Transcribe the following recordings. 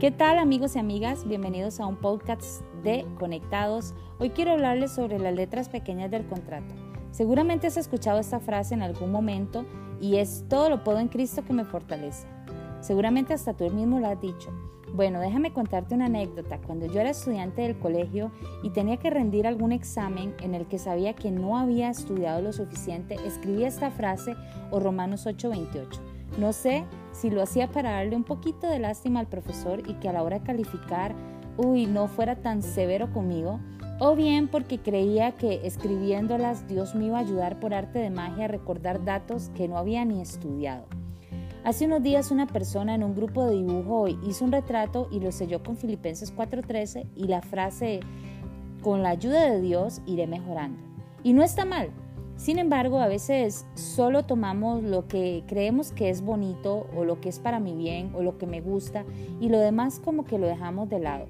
¿Qué tal amigos y amigas? Bienvenidos a un podcast de Conectados. Hoy quiero hablarles sobre las letras pequeñas del contrato. Seguramente has escuchado esta frase en algún momento y es todo lo puedo en Cristo que me fortalece. Seguramente hasta tú mismo lo has dicho. Bueno, déjame contarte una anécdota. Cuando yo era estudiante del colegio y tenía que rendir algún examen en el que sabía que no había estudiado lo suficiente, escribí esta frase o Romanos 8:28. No sé si lo hacía para darle un poquito de lástima al profesor y que a la hora de calificar, uy, no fuera tan severo conmigo, o bien porque creía que escribiéndolas Dios me iba a ayudar por arte de magia a recordar datos que no había ni estudiado. Hace unos días una persona en un grupo de dibujo hizo un retrato y lo selló con Filipenses 4:13 y la frase, con la ayuda de Dios iré mejorando. Y no está mal. Sin embargo, a veces solo tomamos lo que creemos que es bonito o lo que es para mi bien o lo que me gusta y lo demás como que lo dejamos de lado.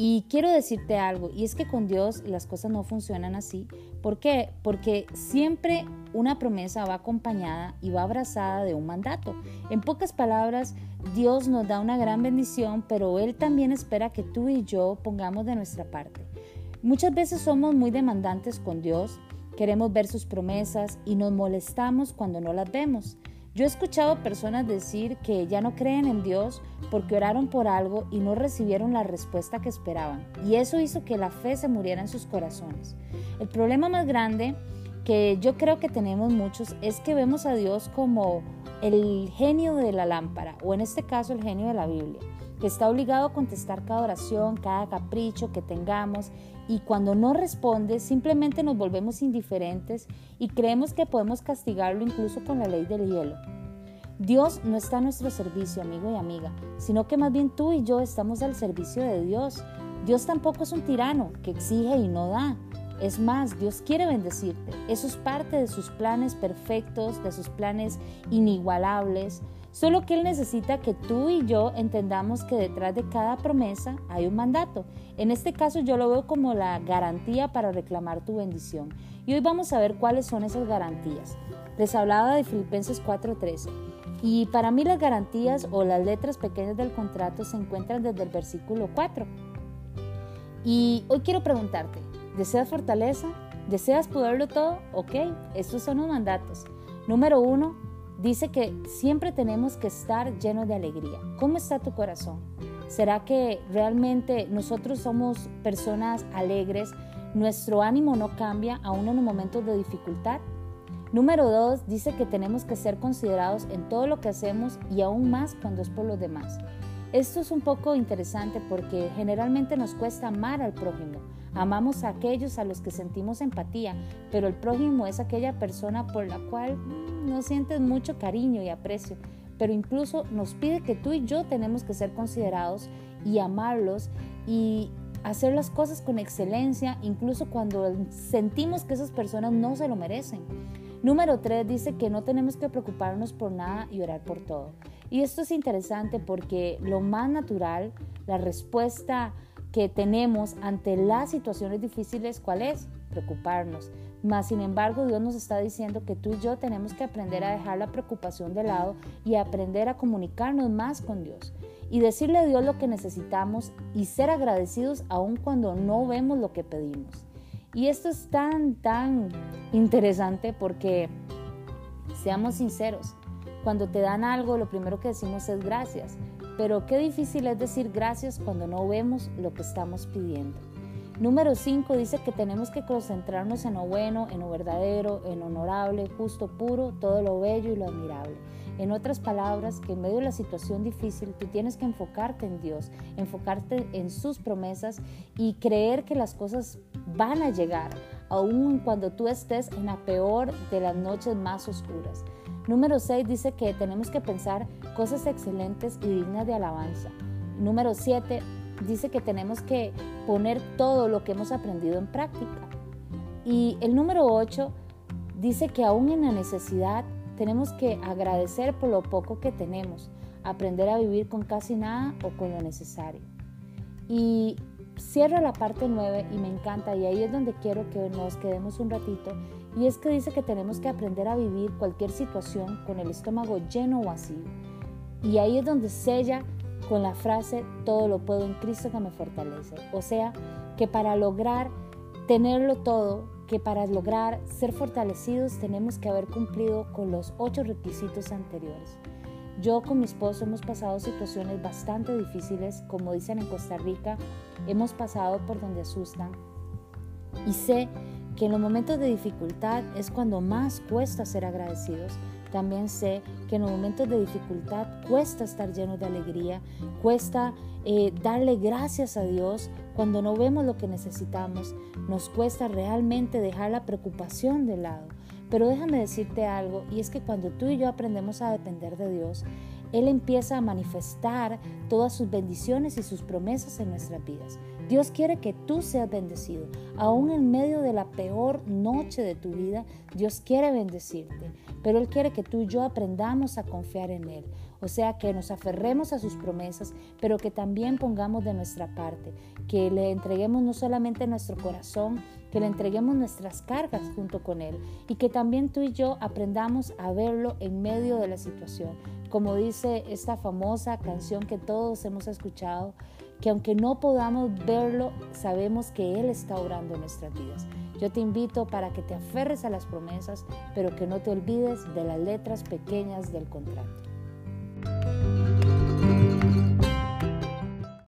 Y quiero decirte algo, y es que con Dios las cosas no funcionan así. ¿Por qué? Porque siempre una promesa va acompañada y va abrazada de un mandato. En pocas palabras, Dios nos da una gran bendición, pero Él también espera que tú y yo pongamos de nuestra parte. Muchas veces somos muy demandantes con Dios, queremos ver sus promesas y nos molestamos cuando no las vemos. Yo he escuchado personas decir que ya no creen en Dios porque oraron por algo y no recibieron la respuesta que esperaban. Y eso hizo que la fe se muriera en sus corazones. El problema más grande que yo creo que tenemos muchos es que vemos a Dios como el genio de la lámpara, o en este caso el genio de la Biblia, que está obligado a contestar cada oración, cada capricho que tengamos, y cuando no responde simplemente nos volvemos indiferentes y creemos que podemos castigarlo incluso con la ley del hielo. Dios no está a nuestro servicio, amigo y amiga, sino que más bien tú y yo estamos al servicio de Dios. Dios tampoco es un tirano que exige y no da. Es más, Dios quiere bendecirte. Eso es parte de sus planes perfectos, de sus planes inigualables. Solo que Él necesita que tú y yo entendamos que detrás de cada promesa hay un mandato. En este caso yo lo veo como la garantía para reclamar tu bendición. Y hoy vamos a ver cuáles son esas garantías. Les hablaba de Filipenses 4:13. Y para mí las garantías o las letras pequeñas del contrato se encuentran desde el versículo 4. Y hoy quiero preguntarte, ¿deseas fortaleza? ¿Deseas poderlo todo? Ok, estos son los mandatos. Número uno, dice que siempre tenemos que estar llenos de alegría. ¿Cómo está tu corazón? ¿Será que realmente nosotros somos personas alegres? ¿Nuestro ánimo no cambia aún en los momentos de dificultad? Número dos, dice que tenemos que ser considerados en todo lo que hacemos y aún más cuando es por los demás. Esto es un poco interesante porque generalmente nos cuesta amar al prójimo. Amamos a aquellos a los que sentimos empatía, pero el prójimo es aquella persona por la cual mm, no sientes mucho cariño y aprecio. Pero incluso nos pide que tú y yo tenemos que ser considerados y amarlos y hacer las cosas con excelencia, incluso cuando sentimos que esas personas no se lo merecen. Número 3 dice que no tenemos que preocuparnos por nada y orar por todo. Y esto es interesante porque lo más natural, la respuesta que tenemos ante las situaciones difíciles, ¿cuál es? Preocuparnos. Mas, sin embargo, Dios nos está diciendo que tú y yo tenemos que aprender a dejar la preocupación de lado y aprender a comunicarnos más con Dios y decirle a Dios lo que necesitamos y ser agradecidos aun cuando no vemos lo que pedimos. Y esto es tan, tan interesante porque, seamos sinceros, cuando te dan algo, lo primero que decimos es gracias. Pero qué difícil es decir gracias cuando no vemos lo que estamos pidiendo. Número 5 dice que tenemos que concentrarnos en lo bueno, en lo verdadero, en lo honorable, justo, puro, todo lo bello y lo admirable. En otras palabras, que en medio de la situación difícil tú tienes que enfocarte en Dios, enfocarte en sus promesas y creer que las cosas van a llegar, aun cuando tú estés en la peor de las noches más oscuras. Número 6 dice que tenemos que pensar cosas excelentes y dignas de alabanza. Número 7 dice que tenemos que poner todo lo que hemos aprendido en práctica. Y el número 8 dice que aún en la necesidad tenemos que agradecer por lo poco que tenemos, aprender a vivir con casi nada o con lo necesario. Y cierra la parte 9 y me encanta y ahí es donde quiero que nos quedemos un ratito y es que dice que tenemos que aprender a vivir cualquier situación con el estómago lleno o vacío. Y ahí es donde sella con la frase todo lo puedo en Cristo que me fortalece. O sea, que para lograr tenerlo todo, que para lograr ser fortalecidos tenemos que haber cumplido con los ocho requisitos anteriores. Yo con mi esposo hemos pasado situaciones bastante difíciles, como dicen en Costa Rica, hemos pasado por donde asustan. Y sé que en los momentos de dificultad es cuando más cuesta ser agradecidos. También sé que en los momentos de dificultad cuesta estar llenos de alegría, cuesta eh, darle gracias a Dios cuando no vemos lo que necesitamos, nos cuesta realmente dejar la preocupación de lado. Pero déjame decirte algo, y es que cuando tú y yo aprendemos a depender de Dios, Él empieza a manifestar todas sus bendiciones y sus promesas en nuestras vidas. Dios quiere que tú seas bendecido. Aún en medio de la peor noche de tu vida, Dios quiere bendecirte. Pero Él quiere que tú y yo aprendamos a confiar en Él. O sea, que nos aferremos a sus promesas, pero que también pongamos de nuestra parte, que le entreguemos no solamente nuestro corazón, que le entreguemos nuestras cargas junto con Él y que también tú y yo aprendamos a verlo en medio de la situación. Como dice esta famosa canción que todos hemos escuchado, que aunque no podamos verlo, sabemos que Él está orando en nuestras vidas. Yo te invito para que te aferres a las promesas, pero que no te olvides de las letras pequeñas del contrato.